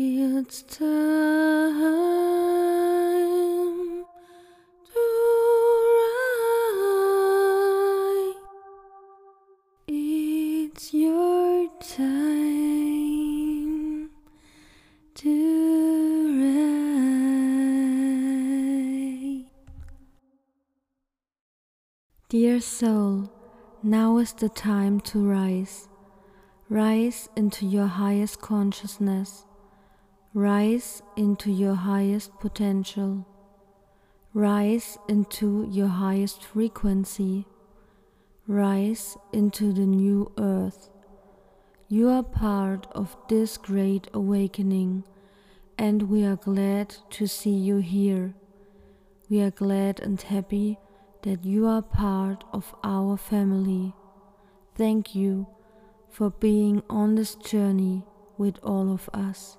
It's time to rise. It's your time to rise. Dear soul, now is the time to rise. Rise into your highest consciousness. Rise into your highest potential. Rise into your highest frequency. Rise into the new earth. You are part of this great awakening, and we are glad to see you here. We are glad and happy that you are part of our family. Thank you for being on this journey with all of us.